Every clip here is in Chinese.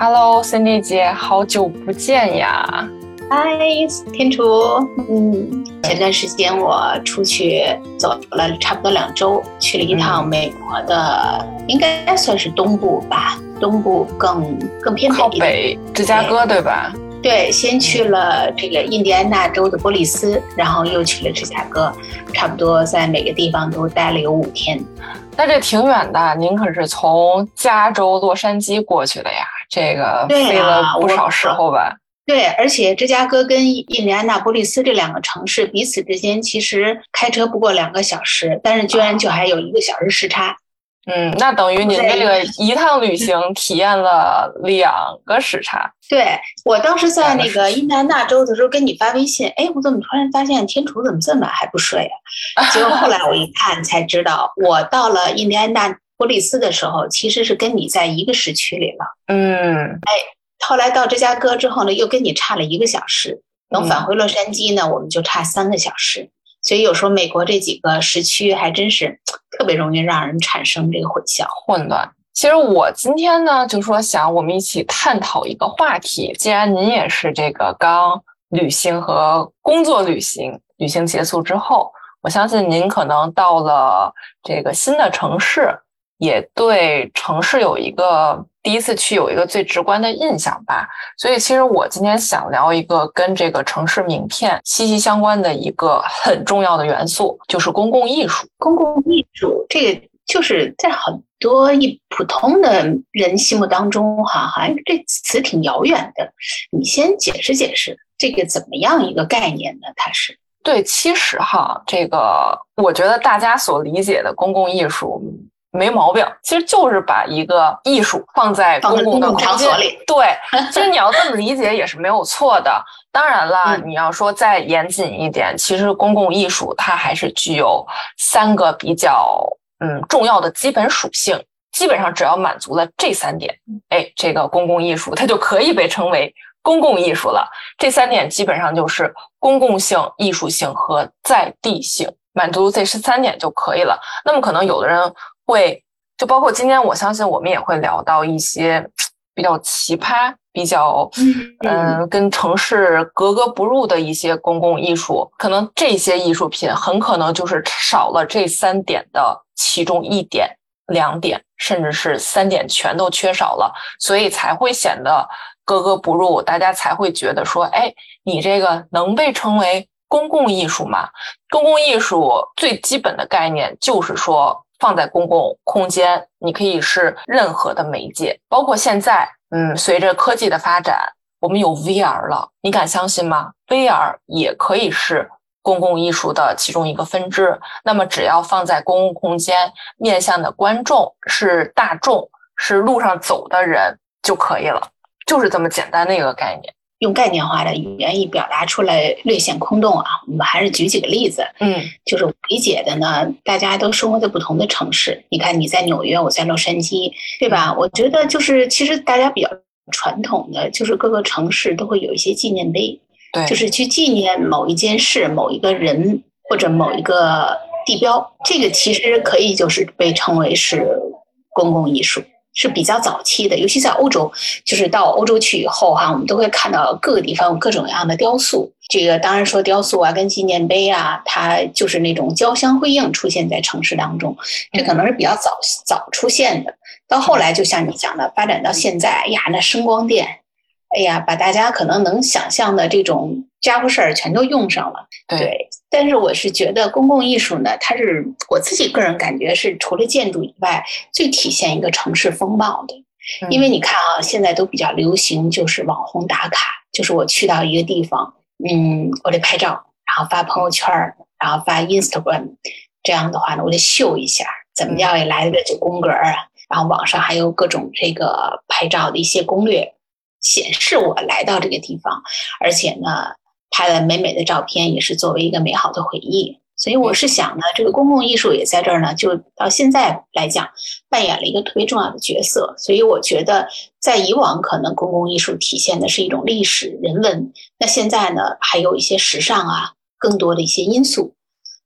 Hello，Cindy 姐，好久不见呀！嗨，天厨，嗯，前段时间我出去走了差不多两周，去了一趟美国的，应该算是东部吧，东部更更偏北，靠北，芝加哥对吧？对，先去了这个印第安纳州的波利斯，然后又去了芝加哥，差不多在每个地方都待了有五天。那这挺远的，您可是从加州洛杉矶过去的呀？这个费了不少时候吧？对，而且芝加哥跟印第安纳波利斯这两个城市彼此之间其实开车不过两个小时，但是居然就还有一个小时时差。嗯，那等于您这个 一趟旅行体验了两个时差。对我当时在那个印第安纳州的时候跟你发微信，哎，我怎么突然发现天楚怎么这么晚还不睡啊？结果后来我一 看才知道，我到了印第安纳波利斯的时候，其实是跟你在一个时区里了。嗯，哎，后来到芝加哥之后呢，又跟你差了一个小时。等返回洛杉矶呢，我们就差三个小时。所以有时候美国这几个时区还真是特别容易让人产生这个混淆、混乱。其实我今天呢，就说想我们一起探讨一个话题。既然您也是这个刚旅行和工作旅行，旅行结束之后，我相信您可能到了这个新的城市。也对城市有一个第一次去有一个最直观的印象吧，所以其实我今天想聊一个跟这个城市名片息息相关的一个很重要的元素，就是公共艺术。公共艺术这个就是在很多一普通的人心目当中，哈，好像这词挺遥远的。你先解释解释这个怎么样一个概念呢？它是对，其实哈，这个我觉得大家所理解的公共艺术。没毛病，其实就是把一个艺术放在公共的场所里。对，其实你要这么理解也是没有错的。当然了，你要说再严谨一点，其实公共艺术它还是具有三个比较嗯重要的基本属性。基本上只要满足了这三点，哎，这个公共艺术它就可以被称为公共艺术了。这三点基本上就是公共性、艺术性和在地性，满足这十三点就可以了。那么可能有的人。会，就包括今天，我相信我们也会聊到一些比较奇葩、比较嗯跟城市格格不入的一些公共艺术。可能这些艺术品很可能就是少了这三点的其中一点、两点，甚至是三点全都缺少了，所以才会显得格格不入。大家才会觉得说，哎，你这个能被称为公共艺术吗？公共艺术最基本的概念就是说。放在公共空间，你可以是任何的媒介，包括现在，嗯，随着科技的发展，我们有 VR 了，你敢相信吗？VR 也可以是公共艺术的其中一个分支。那么，只要放在公共空间，面向的观众是大众，是路上走的人就可以了，就是这么简单的一个概念。用概念化的语言一表达出来略显空洞啊，我们还是举几个例子。嗯，就是我理解的呢，大家都生活在不同的城市。你看你在纽约，我在洛杉矶，对吧？我觉得就是其实大家比较传统的，就是各个城市都会有一些纪念碑，对，就是去纪念某一件事、某一个人或者某一个地标。这个其实可以就是被称为是公共艺术。是比较早期的，尤其在欧洲，就是到欧洲去以后哈，我们都会看到各个地方有各种各样的雕塑。这个当然说雕塑啊，跟纪念碑啊，它就是那种交相辉映出现在城市当中，这可能是比较早早出现的。到后来，就像你讲的，发展到现在，呀，那声光电，哎呀，把大家可能能想象的这种家伙事儿全都用上了。对。但是我是觉得公共艺术呢，它是我自己个人感觉是除了建筑以外，最体现一个城市风貌的。因为你看啊，现在都比较流行，就是网红打卡，就是我去到一个地方，嗯，我得拍照，然后发朋友圈然后发 Instagram，这样的话呢，我得秀一下，怎么样也来得个九宫格啊。然后网上还有各种这个拍照的一些攻略，显示我来到这个地方，而且呢。拍了美美的照片，也是作为一个美好的回忆。所以我是想呢，这个公共艺术也在这儿呢，就到现在来讲，扮演了一个特别重要的角色。所以我觉得，在以往可能公共艺术体现的是一种历史人文，那现在呢，还有一些时尚啊，更多的一些因素。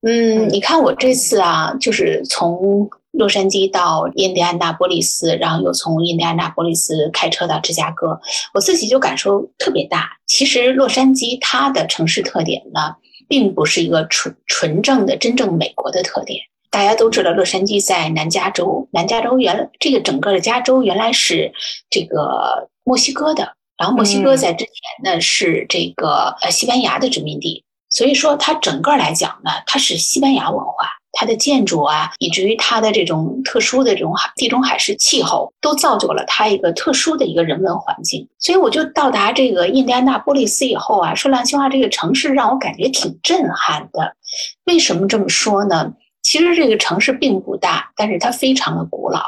嗯，你看我这次啊，就是从洛杉矶到印第安纳波利斯，然后又从印第安纳波利斯开车到芝加哥，我自己就感受特别大。其实洛杉矶它的城市特点呢，并不是一个纯纯正的真正美国的特点。大家都知道，洛杉矶在南加州，南加州原这个整个的加州原来是这个墨西哥的，然后墨西哥在之前呢是这个呃西班牙的殖民地，所以说它整个来讲呢，它是西班牙文化，它的建筑啊，以至于它的这种特殊的这种海地中海式气候，都造就了它一个特殊的一个人文环境。所以我就到达这个印第安纳波利斯以后啊，说良心话，这个城市让我感觉挺震撼的。为什么这么说呢？其实这个城市并不大，但是它非常的古老。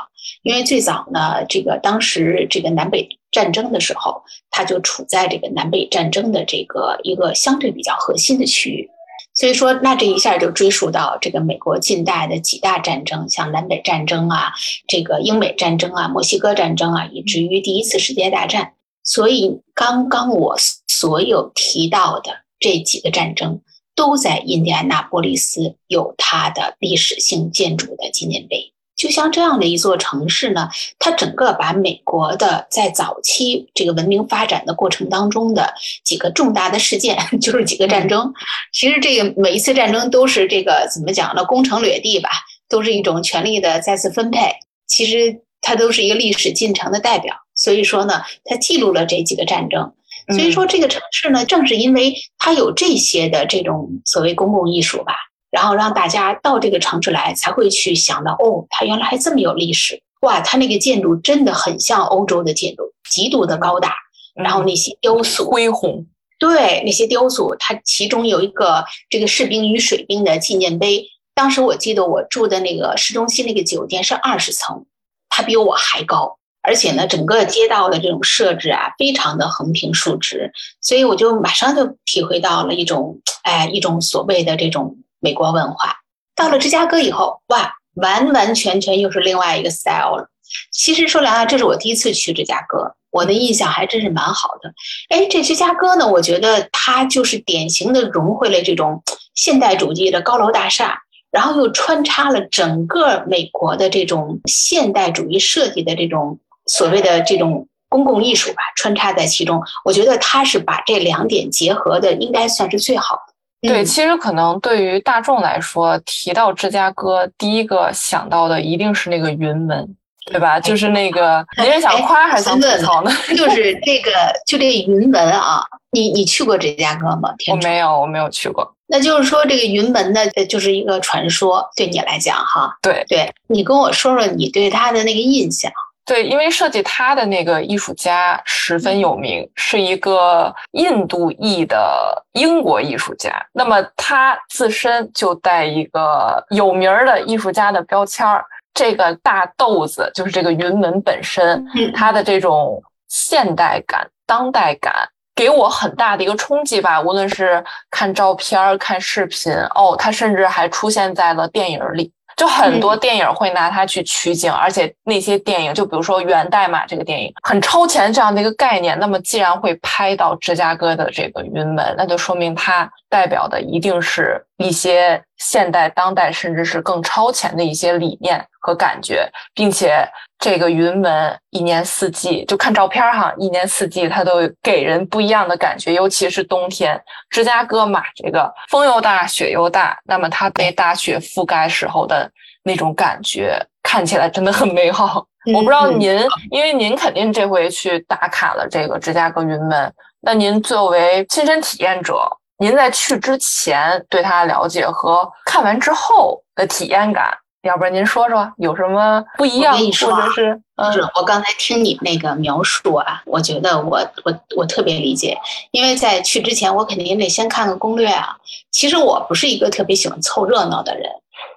因为最早呢，这个当时这个南北战争的时候，它就处在这个南北战争的这个一个相对比较核心的区域。所以说，那这一下就追溯到这个美国近代的几大战争，像南北战争啊，这个英美战争啊，墨西哥战争啊，以至于第一次世界大战。所以，刚刚我所有提到的这几个战争。都在印第安纳波利斯有它的历史性建筑的纪念碑。就像这样的一座城市呢，它整个把美国的在早期这个文明发展的过程当中的几个重大的事件，就是几个战争。其实这个每一次战争都是这个怎么讲呢？攻城掠地吧，都是一种权力的再次分配。其实它都是一个历史进程的代表。所以说呢，它记录了这几个战争。所以说，这个城市呢，正是因为它有这些的这种所谓公共艺术吧，然后让大家到这个城市来，才会去想到，哦，它原来还这么有历史，哇，它那个建筑真的很像欧洲的建筑，极度的高大，然后那些雕塑恢宏，对，那些雕塑，它其中有一个这个士兵与水兵的纪念碑，当时我记得我住的那个市中心那个酒店是二十层，它比我还高。而且呢，整个街道的这种设置啊，非常的横平竖直，所以我就马上就体会到了一种，哎，一种所谓的这种美国文化。到了芝加哥以后，哇，完完全全又是另外一个 style 了。其实说来啊，这是我第一次去芝加哥，我的印象还真是蛮好的。哎，这芝加哥呢，我觉得它就是典型的融汇了这种现代主义的高楼大厦。然后又穿插了整个美国的这种现代主义设计的这种所谓的这种公共艺术吧，穿插在其中。我觉得他是把这两点结合的，应该算是最好的。对，其实可能对于大众来说，提到芝加哥，第一个想到的一定是那个云门，对吧？就是那个，你是想夸还是想吐槽呢？就是 这个，就这云门啊，你你去过芝加哥吗？我没有，我没有去过。那就是说，这个云门呢，就是一个传说，对你来讲，哈，对，对你跟我说说你对他的那个印象。对，因为设计他的那个艺术家十分有名，是一个印度裔的英国艺术家。那么他自身就带一个有名的艺术家的标签儿。这个大豆子就是这个云门本身，它的这种现代感、当代感。给我很大的一个冲击吧，无论是看照片、看视频，哦，它甚至还出现在了电影里。就很多电影会拿它去取景，而且那些电影，就比如说《源代码》这个电影，很超前这样的一个概念。那么，既然会拍到芝加哥的这个云门，那就说明它代表的一定是一些现代、当代，甚至是更超前的一些理念和感觉，并且。这个云门一年四季就看照片哈，一年四季它都给人不一样的感觉，尤其是冬天。芝加哥嘛，这个风又大，雪又大，那么它被大雪覆盖时候的那种感觉，看起来真的很美好。我不知道您，因为您肯定这回去打卡了这个芝加哥云门，那您作为亲身体验者，您在去之前对它了解和看完之后的体验感。要不然您说说有什么不一样，或者是？是我刚才听你那个描述啊，我觉得我我我特别理解，因为在去之前我肯定得先看个攻略啊。其实我不是一个特别喜欢凑热闹的人，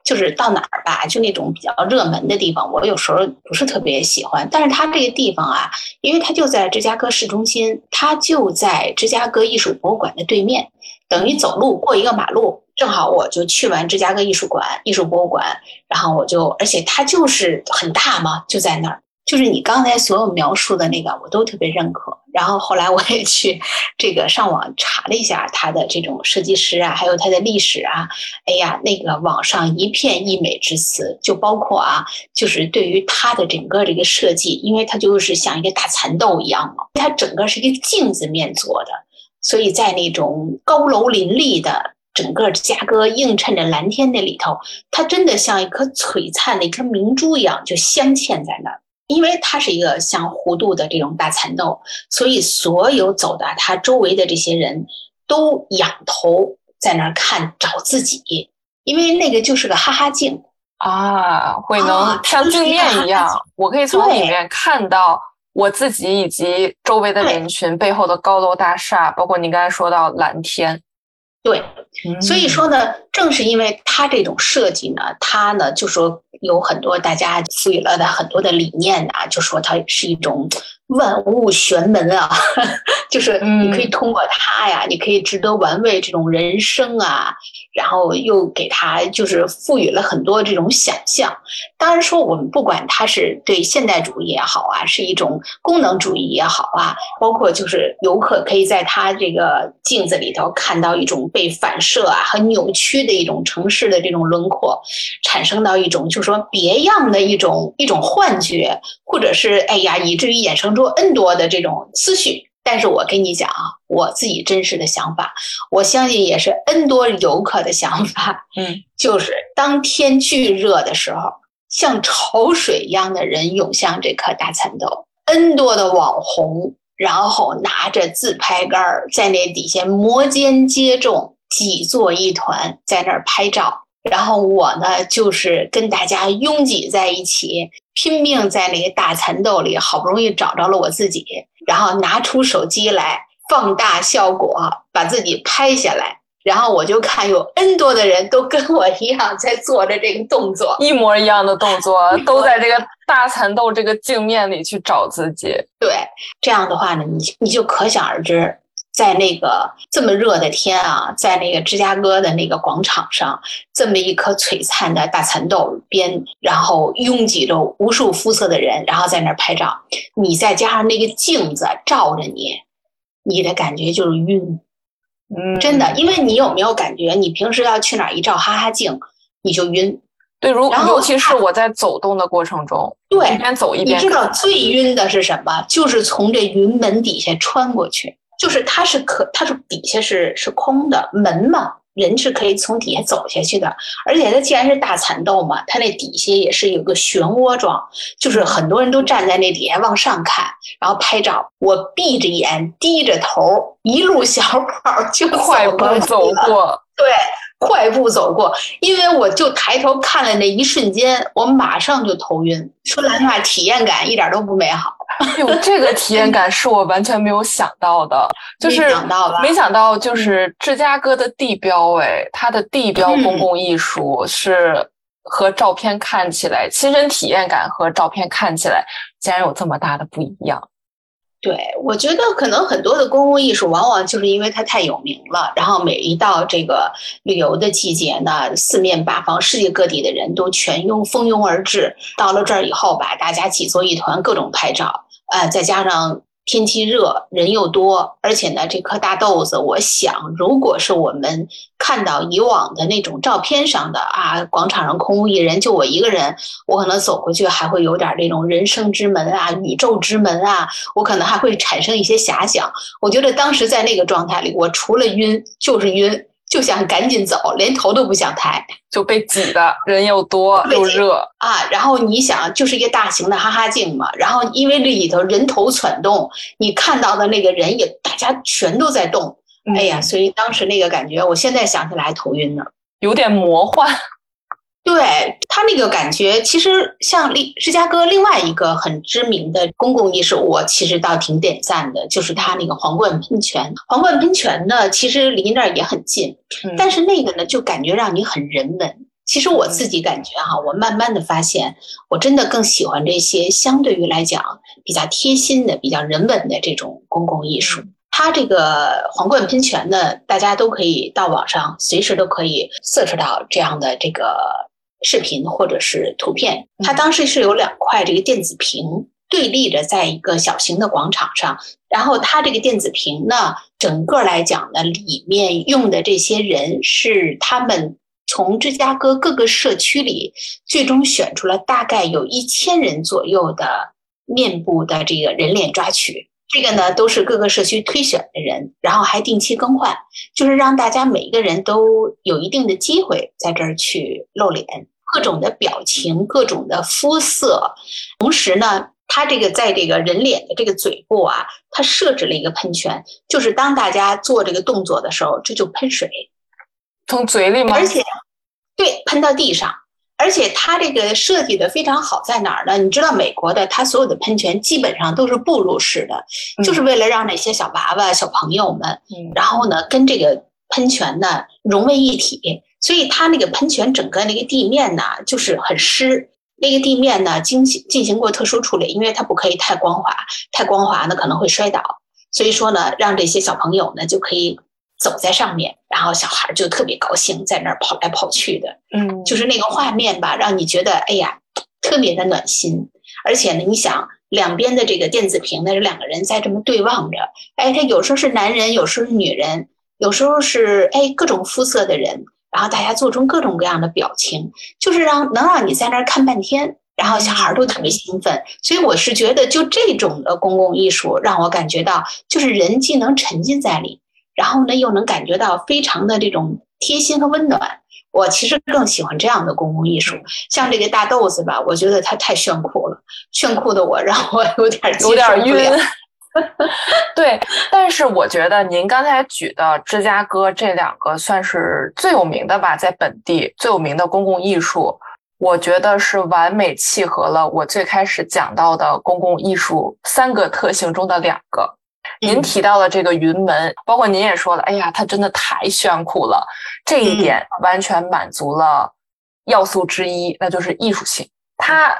就是到哪儿吧，就那种比较热门的地方，我有时候不是特别喜欢。但是它这个地方啊，因为它就在芝加哥市中心，它就在芝加哥艺术博物馆的对面，等于走路过一个马路。正好我就去完芝加哥艺术馆、艺术博物馆，然后我就，而且它就是很大嘛，就在那儿。就是你刚才所有描述的那个，我都特别认可。然后后来我也去这个上网查了一下他的这种设计师啊，还有他的历史啊。哎呀，那个网上一片溢美之词，就包括啊，就是对于他的整个这个设计，因为它就是像一个大蚕豆一样嘛，它整个是一个镜子面做的，所以在那种高楼林立的整个芝加哥映衬着蓝天那里头，它真的像一颗璀璨的一颗明珠一样，就镶嵌在那儿。因为它是一个像弧度的这种大蚕豆，所以所有走的它周围的这些人都仰头在那儿看找自己，因为那个就是个哈哈镜啊，会能像镜面一样，我可以从里面看到我自己以及周围的人群背后的高楼大厦，包括你刚才说到蓝天。对，所以说呢，正是因为它这种设计呢，它呢就说。有很多大家赋予了的很多的理念啊，就说它是一种万物玄门啊，就是你可以通过它呀，你可以值得玩味这种人生啊。然后又给他就是赋予了很多这种想象。当然说，我们不管他是对现代主义也好啊，是一种功能主义也好啊，包括就是游客可以在他这个镜子里头看到一种被反射啊和扭曲的一种城市的这种轮廓，产生到一种就是说别样的一种一种幻觉，或者是哎呀，以至于衍生出 N 多的这种思绪。但是我跟你讲啊，我自己真实的想法，我相信也是 N 多游客的想法。嗯，就是当天巨热的时候，像潮水一样的人涌向这颗大蚕豆，N 多的网红，然后拿着自拍杆在那底下摩肩接踵，挤作一团，在那儿拍照。然后我呢，就是跟大家拥挤在一起，拼命在那个大蚕豆里，好不容易找着了我自己。然后拿出手机来放大效果，把自己拍下来，然后我就看有 N 多的人都跟我一样在做着这个动作，一模一样的动作，都在这个大蚕豆这个镜面里去找自己。对，这样的话呢，你你就可想而知，在那个这么热的天啊，在那个芝加哥的那个广场上，这么一颗璀璨的大蚕豆边，然后拥挤着无数肤色的人，然后在那儿拍照。你再加上那个镜子照着你，你的感觉就是晕。嗯，真的，因为你有没有感觉，你平时要去哪儿一照哈哈镜，你就晕。对，如尤其是我在走动的过程中，对，一边走一边。你知道最晕的是什么？就是从这云门底下穿过去。就是它是可，它是底下是是空的门嘛，人是可以从底下走下去的。而且它既然是大蚕豆嘛，它那底下也是有个漩涡状，就是很多人都站在那底下往上看，然后拍照。我闭着眼，低着头，一路小跑就快步走 过，对。快步走过，因为我就抬头看了那一瞬间，我马上就头晕。说来话，体验感一点都不美好。哟，这个体验感是我完全没有想到的，就是没想到吧？没想到，就是芝加哥的地标，哎，它的地标公共艺术是和照片看起来，亲身体验感和照片看起来竟然有这么大的不一样。对，我觉得可能很多的公共艺术，往往就是因为它太有名了，然后每一到这个旅游的季节呢，四面八方、世界各地的人都全拥蜂拥而至。到了这儿以后吧，大家挤作一团，各种拍照，呃，再加上。天气热，人又多，而且呢，这颗大豆子，我想，如果是我们看到以往的那种照片上的啊，广场上空无一人，就我一个人，我可能走过去还会有点这种人生之门啊，宇宙之门啊，我可能还会产生一些遐想。我觉得当时在那个状态里，我除了晕就是晕。就想赶紧走，连头都不想抬，就被挤的人又多又热。啊！然后你想，就是一个大型的哈哈镜嘛，然后因为里头人头攒动，你看到的那个人也大家全都在动，哎呀，所以当时那个感觉，我现在想起来还头晕呢，有点魔幻。对他那个感觉，其实像另芝加哥另外一个很知名的公共艺术，我其实倒挺点赞的，就是他那个皇冠喷泉。皇冠喷泉呢，其实离那儿也很近，但是那个呢，就感觉让你很人文。其实我自己感觉哈，我慢慢的发现，我真的更喜欢这些相对于来讲比较贴心的、比较人文的这种公共艺术。它这个皇冠喷泉呢，大家都可以到网上随时都可以 search 到这样的这个。视频或者是图片，它当时是有两块这个电子屏，对立着在一个小型的广场上。然后它这个电子屏呢，整个来讲呢，里面用的这些人是他们从芝加哥各个社区里最终选出了大概有一千人左右的面部的这个人脸抓取。这个呢，都是各个社区推选的人，然后还定期更换，就是让大家每一个人都有一定的机会在这儿去露脸，各种的表情，各种的肤色。同时呢，它这个在这个人脸的这个嘴部啊，它设置了一个喷泉，就是当大家做这个动作的时候，这就喷水，从嘴里吗？而且，对，喷到地上。而且它这个设计的非常好，在哪儿呢？你知道美国的，它所有的喷泉基本上都是步入式的，就是为了让那些小娃娃、小朋友们，嗯然后呢跟这个喷泉呢融为一体。所以它那个喷泉整个那个地面呢就是很湿，那个地面呢经进行过特殊处理，因为它不可以太光滑，太光滑呢可能会摔倒。所以说呢，让这些小朋友呢就可以。走在上面，然后小孩就特别高兴，在那儿跑来跑去的，嗯，就是那个画面吧，让你觉得哎呀，特别的暖心。而且呢，你想两边的这个电子屏呢，这两个人在这么对望着，哎，他有时候是男人，有时候是女人，有时候是哎各种肤色的人，然后大家做出各种各样的表情，就是让能让你在那儿看半天，然后小孩都特别兴奋。所以我是觉得，就这种的公共艺术，让我感觉到，就是人既能沉浸在里。然后呢，又能感觉到非常的这种贴心和温暖。我其实更喜欢这样的公共艺术，像这个大豆子吧，我觉得它太炫酷了，炫酷的我 让我有点有点晕。对，但是我觉得您刚才举的芝加哥这两个算是最有名的吧，在本地最有名的公共艺术，我觉得是完美契合了我最开始讲到的公共艺术三个特性中的两个。您提到的这个云门，包括您也说了，哎呀，它真的太炫酷了。这一点完全满足了要素之一，那就是艺术性。它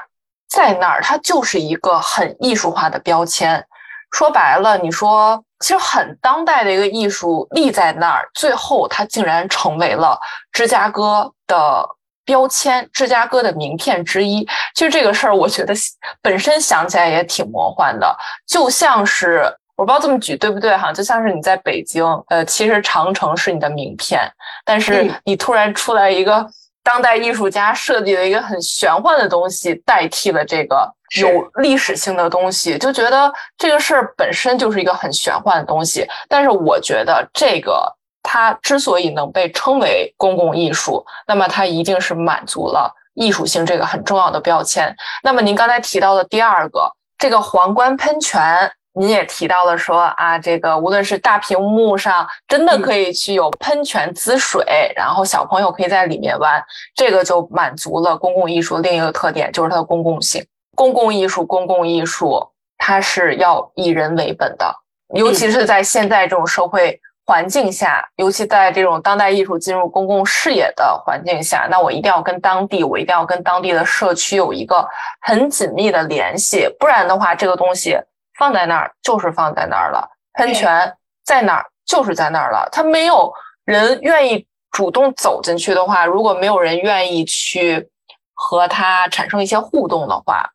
在那儿，它就是一个很艺术化的标签。说白了，你说其实很当代的一个艺术立在那儿，最后它竟然成为了芝加哥的标签，芝加哥的名片之一。其实这个事儿，我觉得 本身想起来也挺魔幻的，就像是。我不知道这么举对不对哈，就像是你在北京，呃，其实长城是你的名片，但是你突然出来一个当代艺术家设计的一个很玄幻的东西，代替了这个有历史性的东西，就觉得这个事儿本身就是一个很玄幻的东西。但是我觉得这个它之所以能被称为公共艺术，那么它一定是满足了艺术性这个很重要的标签。那么您刚才提到的第二个，这个皇冠喷泉。您也提到了说啊，这个无论是大屏幕上，真的可以去有喷泉滋水，然后小朋友可以在里面玩，这个就满足了公共艺术另一个特点，就是它的公共性。公共艺术，公共艺术，它是要以人为本的，尤其是在现在这种社会环境下，尤其在这种当代艺术进入公共视野的环境下，那我一定要跟当地，我一定要跟当地的社区有一个很紧密的联系，不然的话，这个东西。放在那儿就是放在那儿了，喷泉在哪儿就是在那儿了。他没有人愿意主动走进去的话，如果没有人愿意去和它产生一些互动的话，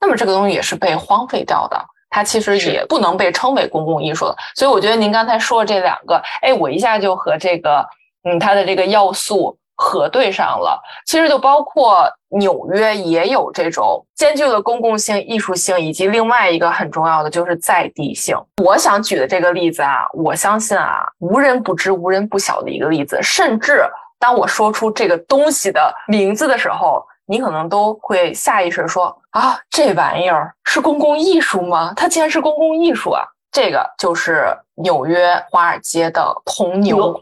那么这个东西也是被荒废掉的。它其实也不能被称为公共艺术了。所以我觉得您刚才说这两个，哎，我一下就和这个，嗯，它的这个要素。核对上了，其实就包括纽约也有这种兼具了公共性、艺术性，以及另外一个很重要的就是在地性。我想举的这个例子啊，我相信啊，无人不知、无人不晓的一个例子。甚至当我说出这个东西的名字的时候，你可能都会下意识说啊，这玩意儿是公共艺术吗？它竟然是公共艺术啊！这个就是纽约华尔街的铜牛，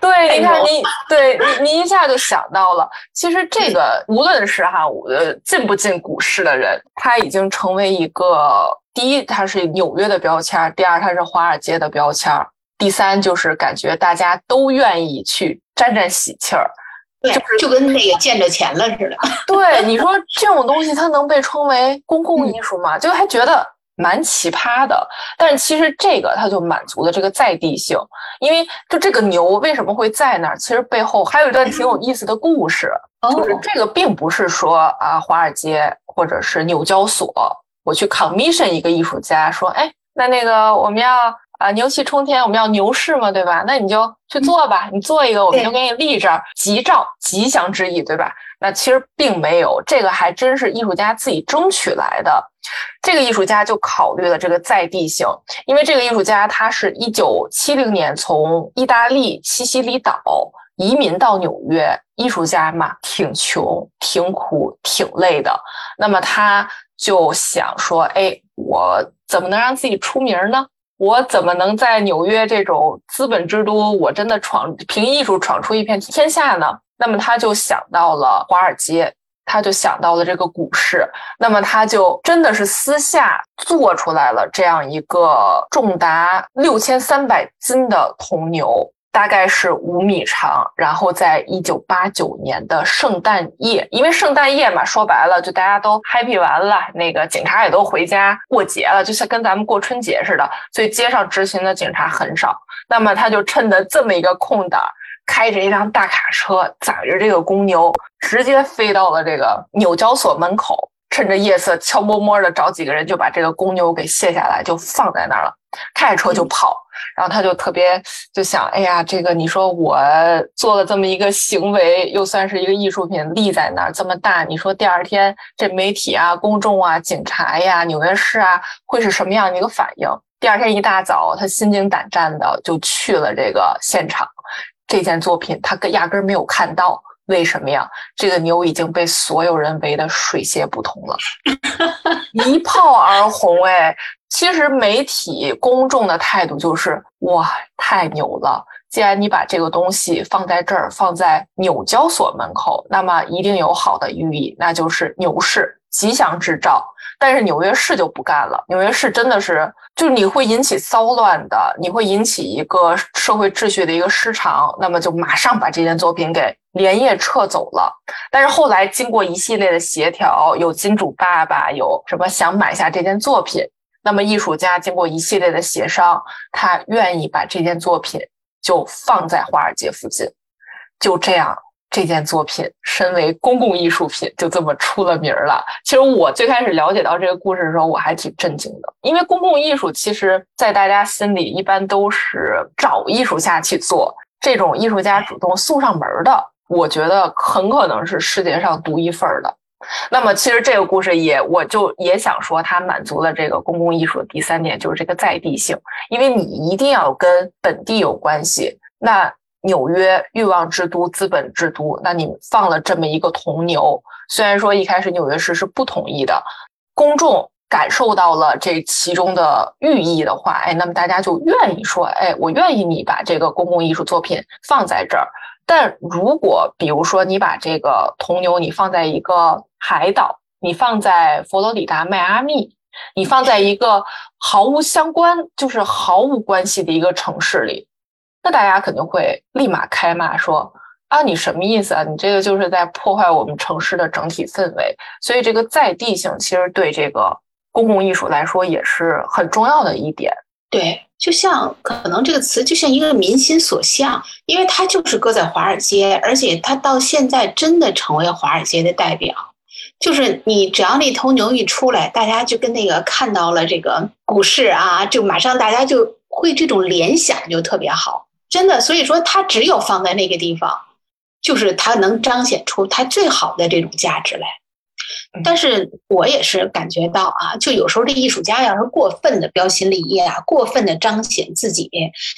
对，你看你，对你，你一下就想到了。其实这个无论是哈，呃，进不进股市的人，他已经成为一个第一，它是纽约的标签；第二，它是华尔街的标签；第三，就是感觉大家都愿意去沾沾喜气儿，就是就跟那个见着钱了似的。对，你说这种东西它能被称为公共艺术吗？就还觉得。蛮奇葩的，但是其实这个它就满足了这个在地性，因为就这个牛为什么会在那儿，其实背后还有一段挺有意思的故事，就是这个并不是说啊华尔街或者是纽交所我去 commission 一个艺术家，说，哎，那那个我们要啊牛气冲天，我们要牛市嘛，对吧？那你就去做吧，你做一个，我们就给你立这儿，吉兆吉祥之意，对吧？那其实并没有，这个还真是艺术家自己争取来的。这个艺术家就考虑了这个在地性，因为这个艺术家他是一九七零年从意大利西西里岛移民到纽约。艺术家嘛，挺穷、挺苦、挺累的。那么他就想说：“哎，我怎么能让自己出名呢？我怎么能在纽约这种资本之都，我真的闯凭艺术闯出一片天下呢？”那么他就想到了华尔街。他就想到了这个股市，那么他就真的是私下做出来了这样一个重达六千三百斤的铜牛，大概是五米长。然后在一九八九年的圣诞夜，因为圣诞夜嘛，说白了就大家都 happy 完了，那个警察也都回家过节了，就像跟咱们过春节似的，所以街上执勤的警察很少。那么他就趁着这么一个空档。开着一辆大卡车，载着这个公牛，直接飞到了这个纽交所门口，趁着夜色，悄摸摸的找几个人就把这个公牛给卸下来，就放在那儿了，开着车就跑。然后他就特别就想，哎呀，这个你说我做了这么一个行为，又算是一个艺术品立在那儿这么大，你说第二天这媒体啊、公众啊、警察呀、纽约市啊会是什么样的一个反应？第二天一大早，他心惊胆战的就去了这个现场。这件作品他根压根没有看到，为什么呀？这个牛已经被所有人围得水泄不通了，一炮而红。哎，其实媒体公众的态度就是哇，太牛了！既然你把这个东西放在这儿，放在纽交所门口，那么一定有好的寓意，那就是牛市吉祥之兆。但是纽约市就不干了，纽约市真的是，就是你会引起骚乱的，你会引起一个社会秩序的一个失常，那么就马上把这件作品给连夜撤走了。但是后来经过一系列的协调，有金主爸爸有什么想买下这件作品，那么艺术家经过一系列的协商，他愿意把这件作品就放在华尔街附近，就这样。这件作品身为公共艺术品，就这么出了名了。其实我最开始了解到这个故事的时候，我还挺震惊的，因为公共艺术其实，在大家心里一般都是找艺术家去做，这种艺术家主动送上门的，我觉得很可能是世界上独一份儿的。那么，其实这个故事也，我就也想说，它满足了这个公共艺术的第三点，就是这个在地性，因为你一定要跟本地有关系。那。纽约欲望之都、资本之都，那你放了这么一个铜牛，虽然说一开始纽约市是不同意的，公众感受到了这其中的寓意的话，哎，那么大家就愿意说，哎，我愿意你把这个公共艺术作品放在这儿。但如果比如说你把这个铜牛你放在一个海岛，你放在佛罗里达迈阿密，你放在一个毫无相关，就是毫无关系的一个城市里。那大家肯定会立马开骂说啊，你什么意思啊？你这个就是在破坏我们城市的整体氛围。所以这个在地性其实对这个公共艺术来说也是很重要的一点。对，就像可能这个词就像一个民心所向，因为它就是搁在华尔街，而且它到现在真的成为华尔街的代表。就是你只要那头牛一出来，大家就跟那个看到了这个股市啊，就马上大家就会这种联想就特别好。真的，所以说它只有放在那个地方，就是它能彰显出它最好的这种价值来。但是我也是感觉到啊，就有时候这艺术家要是过分的标新立异啊，过分的彰显自己。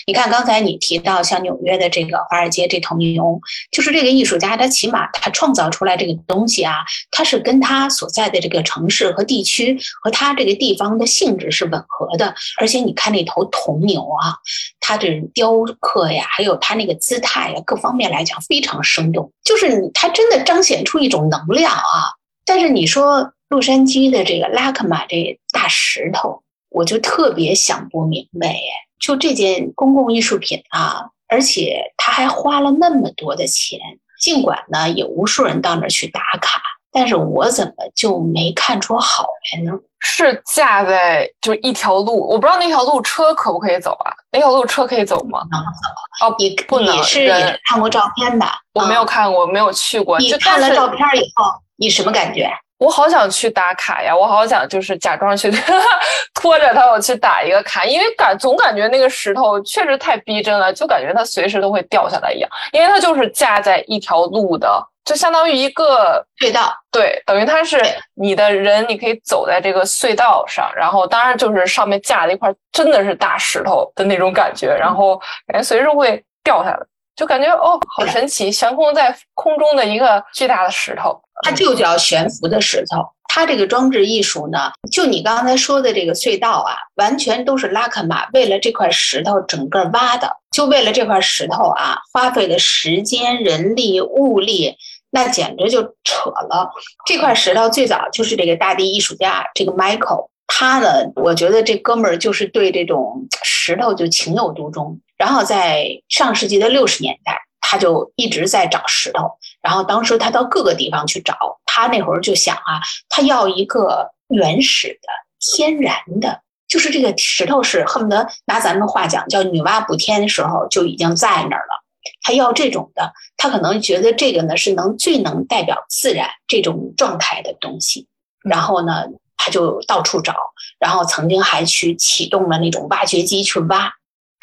你看刚才你提到像纽约的这个华尔街这头牛，就是这个艺术家，他起码他创造出来这个东西啊，他是跟他所在的这个城市和地区和他这个地方的性质是吻合的。而且你看那头铜牛啊，它的雕刻呀，还有它那个姿态呀，各方面来讲非常生动，就是它真的彰显出一种能量啊。但是你说洛杉矶的这个拉克玛这大石头，我就特别想不明白耶，就这件公共艺术品啊，而且他还花了那么多的钱，尽管呢有无数人到那儿去打卡，但是我怎么就没看出好来呢？是架在就一条路，我不知道那条路车可不可以走啊？那条路车可以走吗？能走。哦，你不能。你是看过照片的？我没有看过，没有去过。你看了照片以后。你什么感觉？我好想去打卡呀！我好想就是假装去 拖着它，我去打一个卡，因为感总感觉那个石头确实太逼真了，就感觉它随时都会掉下来一样。因为它就是架在一条路的，就相当于一个隧道。对，等于它是你的人，你可以走在这个隧道上，然后当然就是上面架了一块真的是大石头的那种感觉，然后感觉随时会掉下来，就感觉哦，好神奇，悬空在空中的一个巨大的石头。它就叫悬浮的石头。它这个装置艺术呢，就你刚才说的这个隧道啊，完全都是拉克玛为了这块石头整个挖的，就为了这块石头啊，花费的时间、人力、物力，那简直就扯了。这块石头最早就是这个大地艺术家这个 Michael，他呢，我觉得这哥们儿就是对这种石头就情有独钟。然后在上世纪的六十年代。他就一直在找石头，然后当时他到各个地方去找，他那会儿就想啊，他要一个原始的、天然的，就是这个石头是恨不得拿咱们话讲叫女娲补天的时候就已经在那儿了，他要这种的，他可能觉得这个呢是能最能代表自然这种状态的东西，然后呢他就到处找，然后曾经还去启动了那种挖掘机去挖。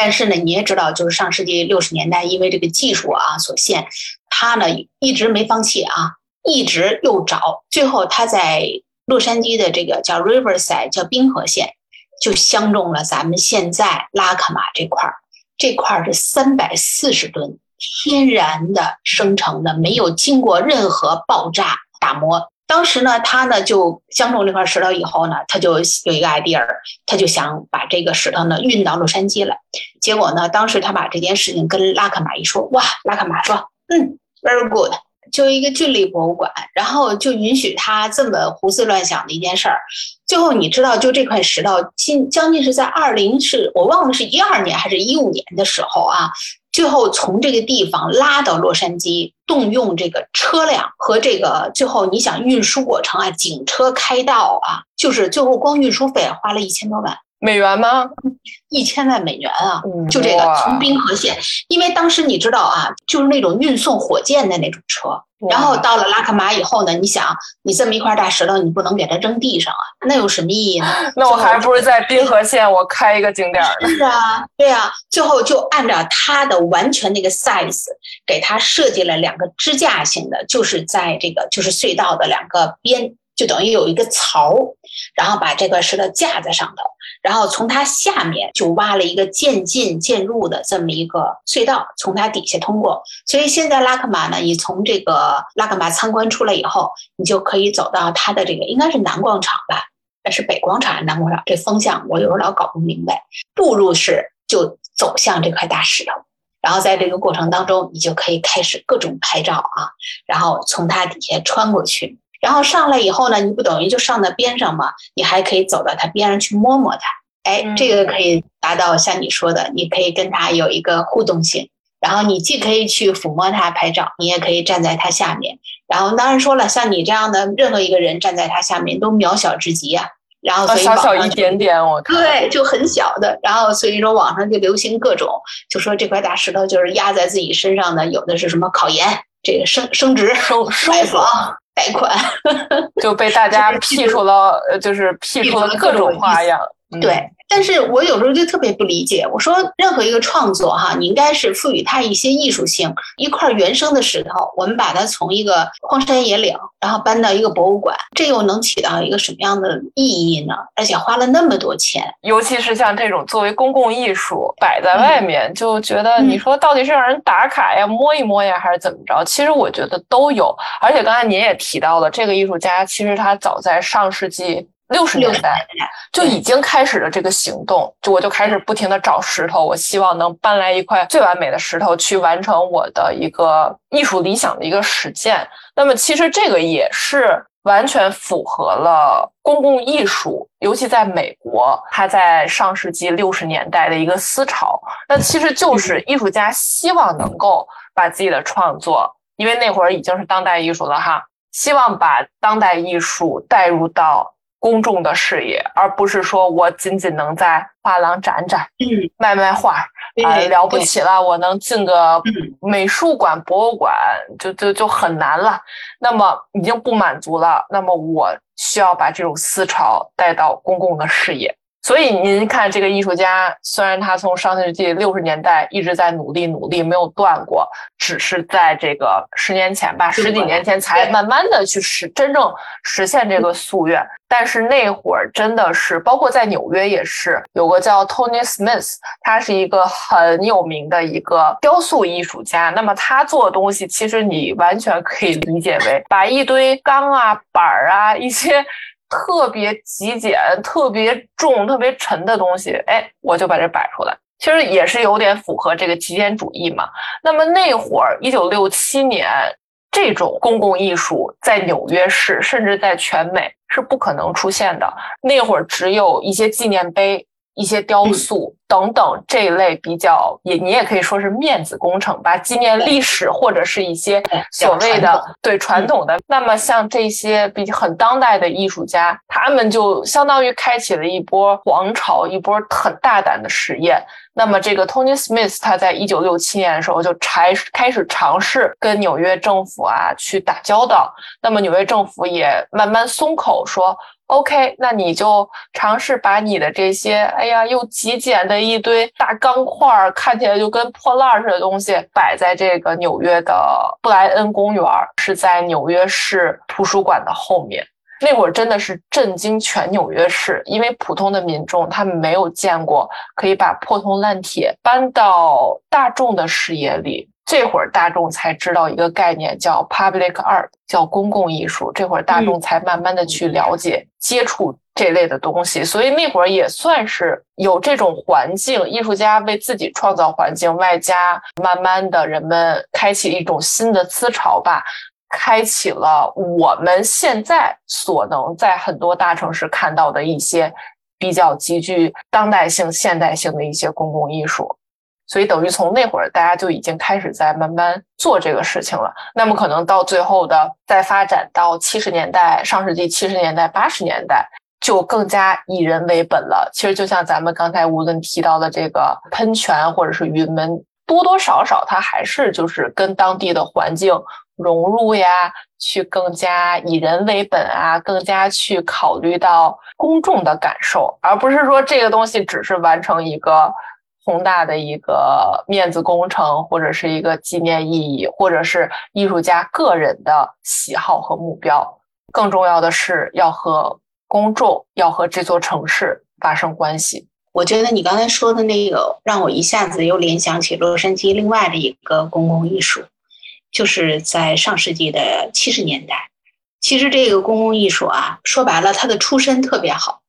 但是呢，你也知道，就是上世纪六十年代，因为这个技术啊所限，他呢一直没放弃啊，一直又找，最后他在洛杉矶的这个叫 Riverside，叫滨河县，就相中了咱们现在拉克玛这块儿，这块儿是三百四十吨天然的生成的，没有经过任何爆炸打磨。当时呢，他呢就相中这块石头以后呢，他就有一个 idea，他就想把这个石头呢运到洛杉矶来。结果呢，当时他把这件事情跟拉克玛一说，哇，拉克玛说，嗯，very good，就一个郡立博物馆，然后就允许他这么胡思乱想的一件事儿。最后你知道，就这块石头，近将近是在二零是我忘了是一二年还是一五年的时候啊。最后从这个地方拉到洛杉矶，动用这个车辆和这个最后你想运输过程啊，警车开道啊，就是最后光运输费花了一千多万。美元吗？一千万美元啊！就这个从滨河线，因为当时你知道啊，就是那种运送火箭的那种车，然后到了拉克马以后呢，你想，你这么一块大石头，你不能给它扔地上啊，那有什么意义呢？那我还不如在滨河县我开一个景点呢。是啊，对啊，最后就按照它的完全那个 size，给它设计了两个支架型的，就是在这个就是隧道的两个边。就等于有一个槽，然后把这个石头架在上头，然后从它下面就挖了一个渐进渐入的这么一个隧道，从它底下通过。所以现在拉克玛呢，你从这个拉克玛参观出来以后，你就可以走到它的这个应该是南广场吧，那是北广场还是南广场？这方向我有时候老搞不明白。步入式就走向这块大石头，然后在这个过程当中，你就可以开始各种拍照啊，然后从它底下穿过去。然后上来以后呢，你不等于就上到边上吗？你还可以走到它边上去摸摸它，哎，这个可以达到像你说的，你可以跟它有一个互动性。然后你既可以去抚摸它拍照，你也可以站在它下面。然后当然说了，像你这样的任何一个人站在它下面都渺小至极啊。然后所以小小一点点，我对就很小的。然后所以说网上就流行各种，就说这块大石头就是压在自己身上的，有的是什么考研，这个升升职、买房。贷款。就被大家 辟出了，就是辟出了各种花样。对，但是我有时候就特别不理解，我说任何一个创作哈，你应该是赋予它一些艺术性。一块原生的石头，我们把它从一个荒山野岭，然后搬到一个博物馆，这又能起到一个什么样的意义呢？而且花了那么多钱，尤其是像这种作为公共艺术摆在外面，就觉得你说到底是让人打卡呀、摸一摸呀，还是怎么着？其实我觉得都有。而且刚才您也提到了，这个艺术家其实他早在上世纪。六十年代就已经开始了这个行动，就我就开始不停的找石头，我希望能搬来一块最完美的石头去完成我的一个艺术理想的一个实践。那么其实这个也是完全符合了公共艺术，尤其在美国，它在上世纪六十年代的一个思潮。那其实就是艺术家希望能够把自己的创作，因为那会儿已经是当代艺术了哈，希望把当代艺术带入到。公众的视野，而不是说我仅仅能在画廊展展，嗯，卖卖画，啊，了不起了，我能进个美术馆、博物馆，就就就很难了。那么已经不满足了，那么我需要把这种思潮带到公共的视野。所以您看，这个艺术家虽然他从上世纪六十年代一直在努力努力，没有断过，只是在这个十年前吧，十几年前才慢慢的去实真正实现这个夙愿。但是那会儿真的是，包括在纽约也是，有个叫 Tony Smith，他是一个很有名的一个雕塑艺术家。那么他做的东西，其实你完全可以理解为把一堆钢啊、板儿啊一些。特别极简、特别重、特别沉的东西，哎，我就把这摆出来。其实也是有点符合这个极简主义嘛。那么那会儿，一九六七年，这种公共艺术在纽约市，甚至在全美是不可能出现的。那会儿只有一些纪念碑。一些雕塑等等这一类比较也你也可以说是面子工程吧，纪念历史或者是一些所谓的对传统的。那么像这些比很当代的艺术家，他们就相当于开启了一波王朝，一波很大胆的实验。那么这个 Tony Smith 他在一九六七年的时候就开开始尝试跟纽约政府啊去打交道。那么纽约政府也慢慢松口说。OK，那你就尝试把你的这些，哎呀，又极简的一堆大钢块儿，看起来就跟破烂似的东西，摆在这个纽约的布莱恩公园，是在纽约市图书馆的后面。那会儿真的是震惊全纽约市，因为普通的民众他们没有见过可以把破铜烂铁搬到大众的视野里。这会儿大众才知道一个概念叫 public art，叫公共艺术。这会儿大众才慢慢的去了解、接触这类的东西。所以那会儿也算是有这种环境，艺术家为自己创造环境，外加慢慢的人们开启一种新的思潮吧，开启了我们现在所能在很多大城市看到的一些比较极具当代性、现代性的一些公共艺术。所以等于从那会儿，大家就已经开始在慢慢做这个事情了。那么可能到最后的再发展到七十年代，上世纪七十年代、八十年代，就更加以人为本了。其实就像咱们刚才无论提到的这个喷泉或者是云门，多多少少它还是就是跟当地的环境融入呀，去更加以人为本啊，更加去考虑到公众的感受，而不是说这个东西只是完成一个。宏大的一个面子工程，或者是一个纪念意义，或者是艺术家个人的喜好和目标。更重要的是，要和公众，要和这座城市发生关系。我觉得你刚才说的那个，让我一下子又联想起洛杉矶另外的一个公共艺术，就是在上世纪的七十年代。其实这个公共艺术啊，说白了，它的出身特别好。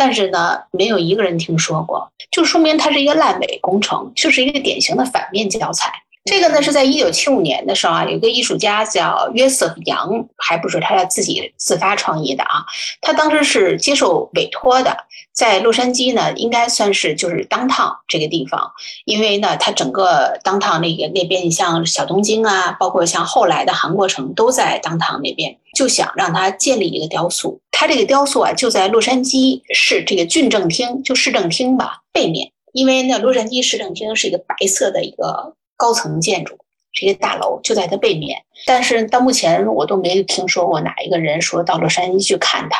但是呢，没有一个人听说过，就说明它是一个烂尾工程，就是一个典型的反面教材。这个呢，是在一九七五年的时候啊，有个艺术家叫约瑟夫·杨，还不是他要自己自发创意的啊，他当时是接受委托的。在洛杉矶呢，应该算是就是当趟这个地方，因为呢，它整个当趟那个那边，你像小东京啊，包括像后来的韩国城，都在当趟那边，就想让他建立一个雕塑。他这个雕塑啊，就在洛杉矶市这个郡政厅，就市政厅吧背面，因为那洛杉矶市政厅是一个白色的一个高层建筑，是一个大楼，就在它背面。但是到目前我都没听说过哪一个人说到洛杉矶去看它。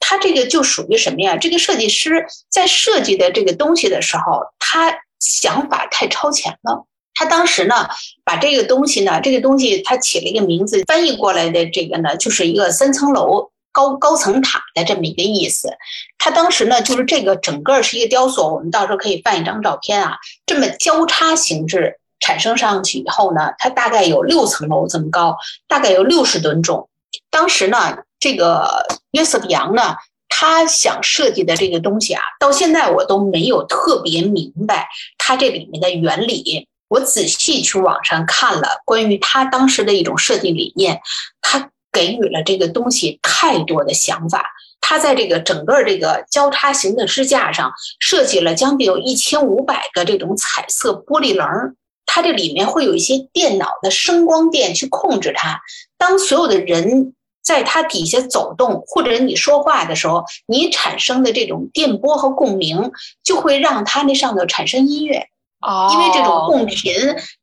它这个就属于什么呀？这个设计师在设计的这个东西的时候，他想法太超前了。他当时呢，把这个东西呢，这个东西他起了一个名字，翻译过来的这个呢，就是一个三层楼高高层塔的这么一个意思。他当时呢，就是这个整个是一个雕塑，我们到时候可以放一张照片啊，这么交叉形制产生上去以后呢，它大概有六层楼这么高，大概有六十吨重。当时呢。这个约瑟夫·杨呢，他想设计的这个东西啊，到现在我都没有特别明白他这里面的原理。我仔细去网上看了关于他当时的一种设计理念，他给予了这个东西太多的想法。他在这个整个这个交叉型的支架上设计了将近有一千五百个这种彩色玻璃棱，它这里面会有一些电脑的声光电去控制它。当所有的人。在它底下走动，或者你说话的时候，你产生的这种电波和共鸣，就会让它那上头产生音乐。哦，因为这种共频，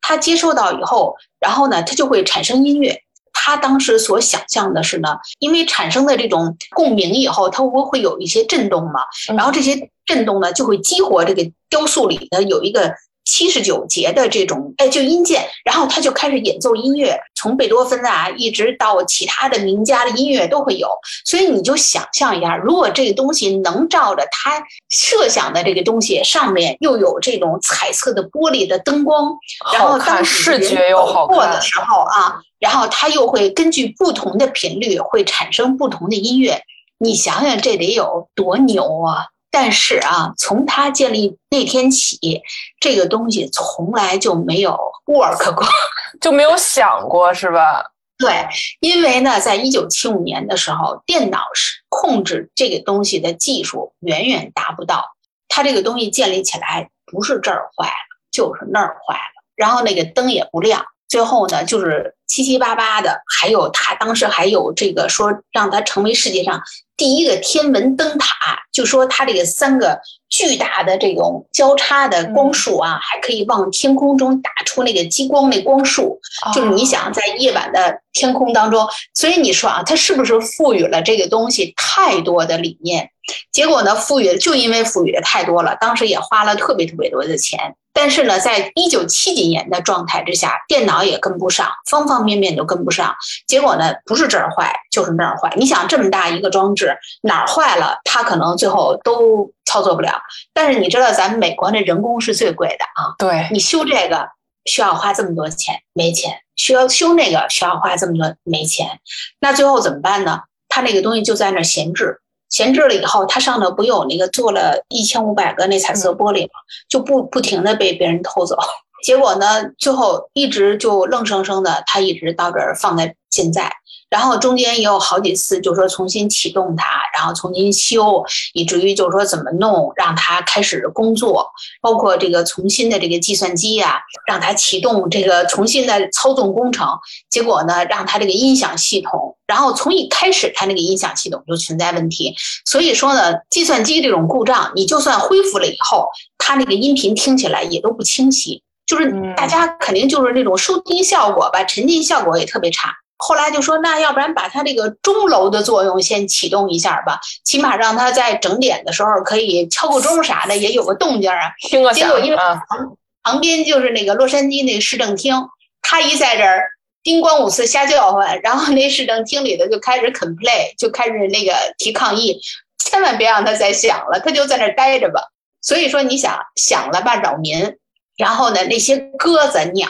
它接收到以后，然后呢，它就会产生音乐。他当时所想象的是呢，因为产生的这种共鸣以后，它会会有一些震动嘛，然后这些震动呢，就会激活这个雕塑里的有一个。七十九节的这种哎，就音键，然后他就开始演奏音乐，从贝多芬啊，一直到其他的名家的音乐都会有。所以你就想象一下，如果这个东西能照着他设想的这个东西上面又有这种彩色的玻璃的灯光，然后当视觉又好过的时候啊，然后它又会根据不同的频率会产生不同的音乐。你想想，这得有多牛啊！但是啊，从他建立那天起，这个东西从来就没有 work 过，就没有想过，是吧？对，因为呢，在一九七五年的时候，电脑是控制这个东西的技术远远达不到。它这个东西建立起来，不是这儿坏了，就是那儿坏了，然后那个灯也不亮。最后呢，就是七七八八的，还有他当时还有这个说，让他成为世界上。第一个天文灯塔，就说他这个三个巨大的这种交叉的光束啊，还可以往天空中打出那个激光那光束，就是你想在夜晚的天空当中，所以你说啊，他是不是赋予了这个东西太多的理念？结果呢，赋予就因为赋予的太多了，当时也花了特别特别多的钱。但是呢，在一九七几年的状态之下，电脑也跟不上，方方面面都跟不上。结果呢，不是这儿坏，就是那儿坏。你想这么大一个装置，哪儿坏了，它可能最后都操作不了。但是你知道，咱们美国那人工是最贵的啊。对，你修这个需要花这么多钱，没钱；需要修那个需要花这么多，没钱。那最后怎么办呢？他那个东西就在那儿闲置。闲置了以后，它上头不有那个做了一千五百个那彩色玻璃吗？就不不停的被别人偷走，结果呢，最后一直就愣生生的，它一直到这儿放在现在。然后中间也有好几次，就是说重新启动它，然后重新修，以至于就是说怎么弄让它开始工作，包括这个重新的这个计算机呀，让它启动这个重新的操纵工程。结果呢，让它这个音响系统，然后从一开始它那个音响系统就存在问题。所以说呢，计算机这种故障，你就算恢复了以后，它那个音频听起来也都不清晰，就是大家肯定就是那种收听效果吧，沉浸效果也特别差。后来就说，那要不然把它这个钟楼的作用先启动一下吧，起码让它在整点的时候可以敲个钟啥的，也有个动静啊。听个响。结果因为旁旁边就是那个洛杉矶那市政厅，他一在这儿叮咣五四瞎叫唤，然后那市政厅里的就开始 complain，就开始那个提抗议，千万别让他再响了，他就在那儿待着吧。所以说你想响了吧，扰民。然后呢，那些鸽子、鸟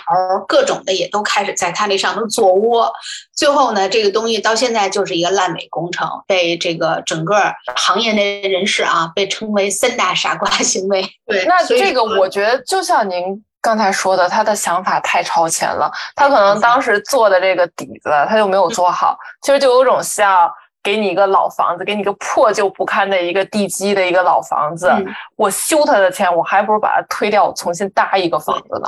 各种的也都开始在它那上头做窝。最后呢，这个东西到现在就是一个烂尾工程，被这个整个行业内人士啊，被称为三大傻瓜行为。对，那这个我觉得就像您刚才说的，他的想法太超前了，他可能当时做的这个底子他就没有做好，其实就有种像。给你一个老房子，给你个破旧不堪的一个地基的一个老房子，我修它的钱，我还不如把它推掉，重新搭一个房子呢。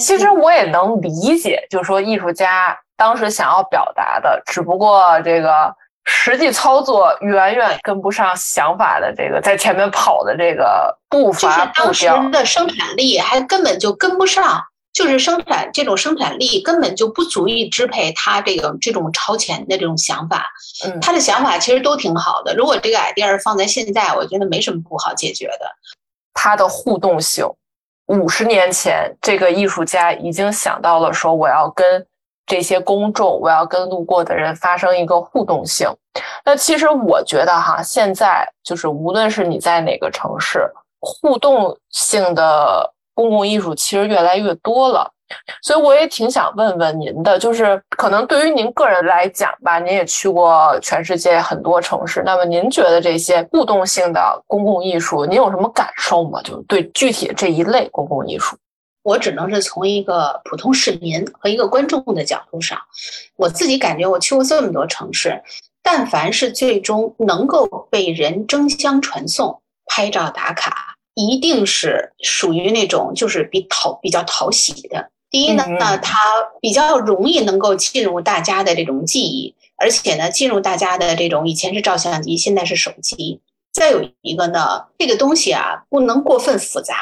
其实我也能理解，就是说艺术家当时想要表达的，只不过这个实际操作远远跟不上想法的这个在前面跑的这个步伐步调，当时的生产力还根本就跟不上。就是生产这种生产力根本就不足以支配他这个这种超前的这种想法，嗯，他的想法其实都挺好的。如果这个 idea 放在现在，我觉得没什么不好解决的。他的互动性，五十年前这个艺术家已经想到了说，我要跟这些公众，我要跟路过的人发生一个互动性。那其实我觉得哈，现在就是无论是你在哪个城市，互动性的。公共艺术其实越来越多了，所以我也挺想问问您的，就是可能对于您个人来讲吧，您也去过全世界很多城市，那么您觉得这些互动性的公共艺术，您有什么感受吗？就对具体这一类公共艺术，我只能是从一个普通市民和一个观众的角度上，我自己感觉我去过这么多城市，但凡是最终能够被人争相传颂、拍照打卡。一定是属于那种就是比讨比较讨喜的。第一呢，它比较容易能够进入大家的这种记忆，而且呢，进入大家的这种以前是照相机，现在是手机。再有一个呢，这个东西啊，不能过分复杂，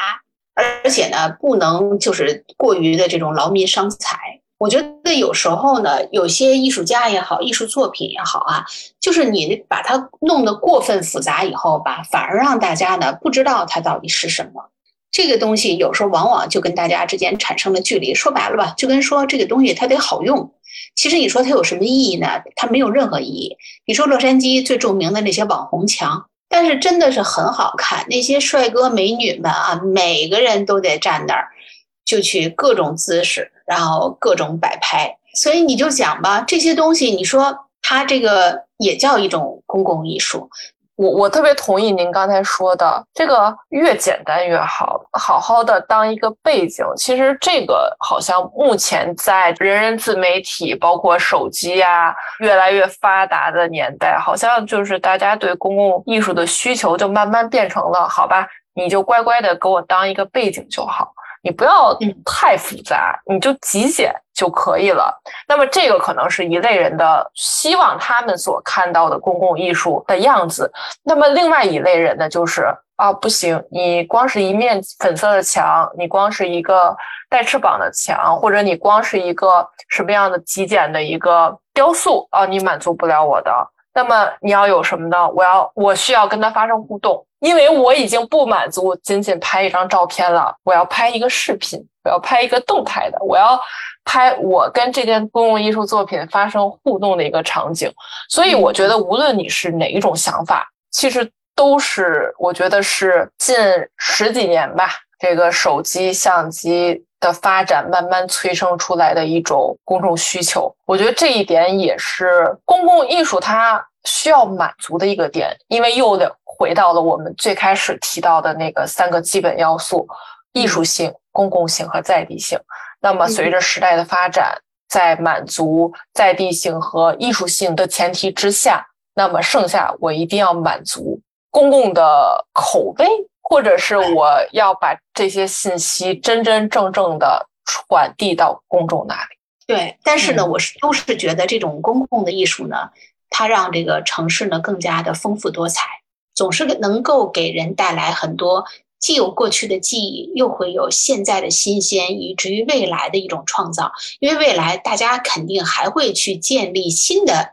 而且呢，不能就是过于的这种劳民伤财。我觉得有时候呢，有些艺术家也好，艺术作品也好啊，就是你把它弄得过分复杂以后吧，反而让大家呢不知道它到底是什么。这个东西有时候往往就跟大家之间产生了距离。说白了吧，就跟说这个东西它得好用。其实你说它有什么意义呢？它没有任何意义。你说洛杉矶最著名的那些网红墙。但是真的是很好看，那些帅哥美女们啊，每个人都得站那儿，就去各种姿势，然后各种摆拍。所以你就讲吧，这些东西，你说它这个也叫一种公共艺术。我我特别同意您刚才说的，这个越简单越好，好好的当一个背景。其实这个好像目前在人人自媒体，包括手机啊越来越发达的年代，好像就是大家对公共艺术的需求就慢慢变成了，好吧，你就乖乖的给我当一个背景就好。你不要太复杂，你就极简就可以了。那么这个可能是一类人的希望，他们所看到的公共艺术的样子。那么另外一类人呢，就是啊，不行，你光是一面粉色的墙，你光是一个带翅膀的墙，或者你光是一个什么样的极简的一个雕塑啊，你满足不了我的。那么你要有什么呢？我要我需要跟他发生互动。因为我已经不满足仅仅拍一张照片了，我要拍一个视频，我要拍一个动态的，我要拍我跟这件公共艺术作品发生互动的一个场景。所以我觉得，无论你是哪一种想法，其实都是我觉得是近十几年吧，这个手机相机的发展慢慢催生出来的一种公众需求。我觉得这一点也是公共艺术它需要满足的一个点，因为又的。回到了我们最开始提到的那个三个基本要素：艺术性、公共性和在地性。那么，随着时代的发展，在满足在地性和艺术性的前提之下，那么剩下我一定要满足公共的口碑，或者是我要把这些信息真真正正的传递到公众那里。对，但是呢，我是都是觉得这种公共的艺术呢，它让这个城市呢更加的丰富多彩。总是能够给人带来很多，既有过去的记忆，又会有现在的新鲜，以至于未来的一种创造。因为未来大家肯定还会去建立新的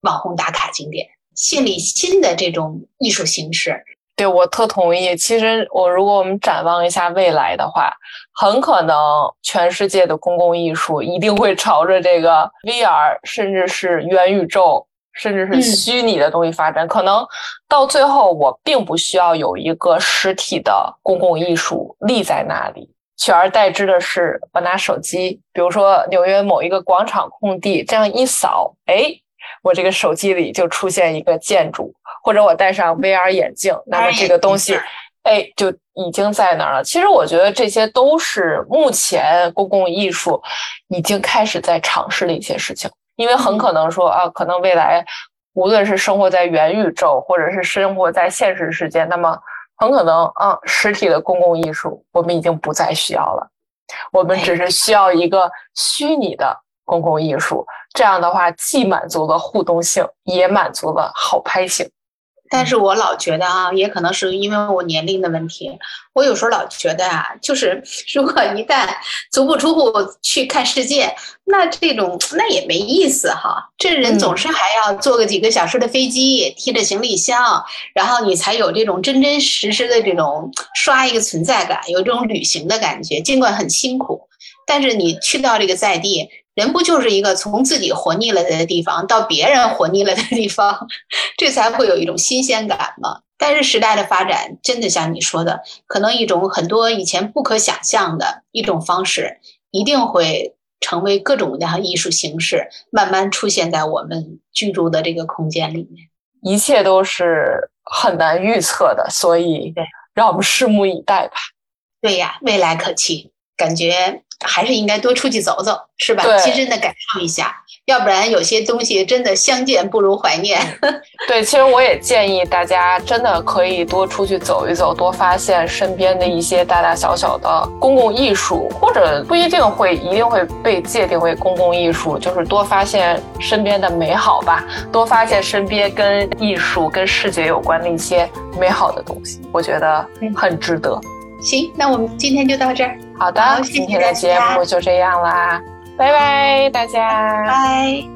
网红打卡景点，建立新的这种艺术形式。对我特同意。其实我如果我们展望一下未来的话，很可能全世界的公共艺术一定会朝着这个 VR，甚至是元宇宙。甚至是虚拟的东西发展，可能到最后我并不需要有一个实体的公共艺术立在那里，取而代之的是我拿手机，比如说纽约某一个广场空地，这样一扫，哎，我这个手机里就出现一个建筑，或者我戴上 VR 眼镜，那么这个东西，哎，就已经在那儿了。其实我觉得这些都是目前公共艺术已经开始在尝试的一些事情。因为很可能说啊，可能未来无论是生活在元宇宙，或者是生活在现实世界，那么很可能啊，实体的公共艺术我们已经不再需要了，我们只是需要一个虚拟的公共艺术。这样的话，既满足了互动性，也满足了好拍性。但是我老觉得啊，也可能是因为我年龄的问题，我有时候老觉得啊，就是 如果一旦足不出户去看世界，那这种那也没意思哈。这人总是还要坐个几个小时的飞机，提着行李箱，然后你才有这种真真实实的这种刷一个存在感，有这种旅行的感觉。尽管很辛苦，但是你去到这个在地。人不就是一个从自己活腻了的地方到别人活腻了的地方，这才会有一种新鲜感嘛？但是时代的发展真的像你说的，可能一种很多以前不可想象的一种方式，一定会成为各种各样艺术形式，慢慢出现在我们居住的这个空间里面。一切都是很难预测的，所以让我们拭目以待吧。对呀，未来可期，感觉。还是应该多出去走走，是吧？亲身的感受一下，要不然有些东西真的相见不如怀念。对，其实我也建议大家真的可以多出去走一走，多发现身边的一些大大小小的公共艺术，或者不一定会一定会被界定为公共艺术，就是多发现身边的美好吧，多发现身边跟艺术、跟视觉有关的一些美好的东西，我觉得很值得。行，那我们今天就到这儿。好的，今天的节目就这样啦，拜拜，大家。拜。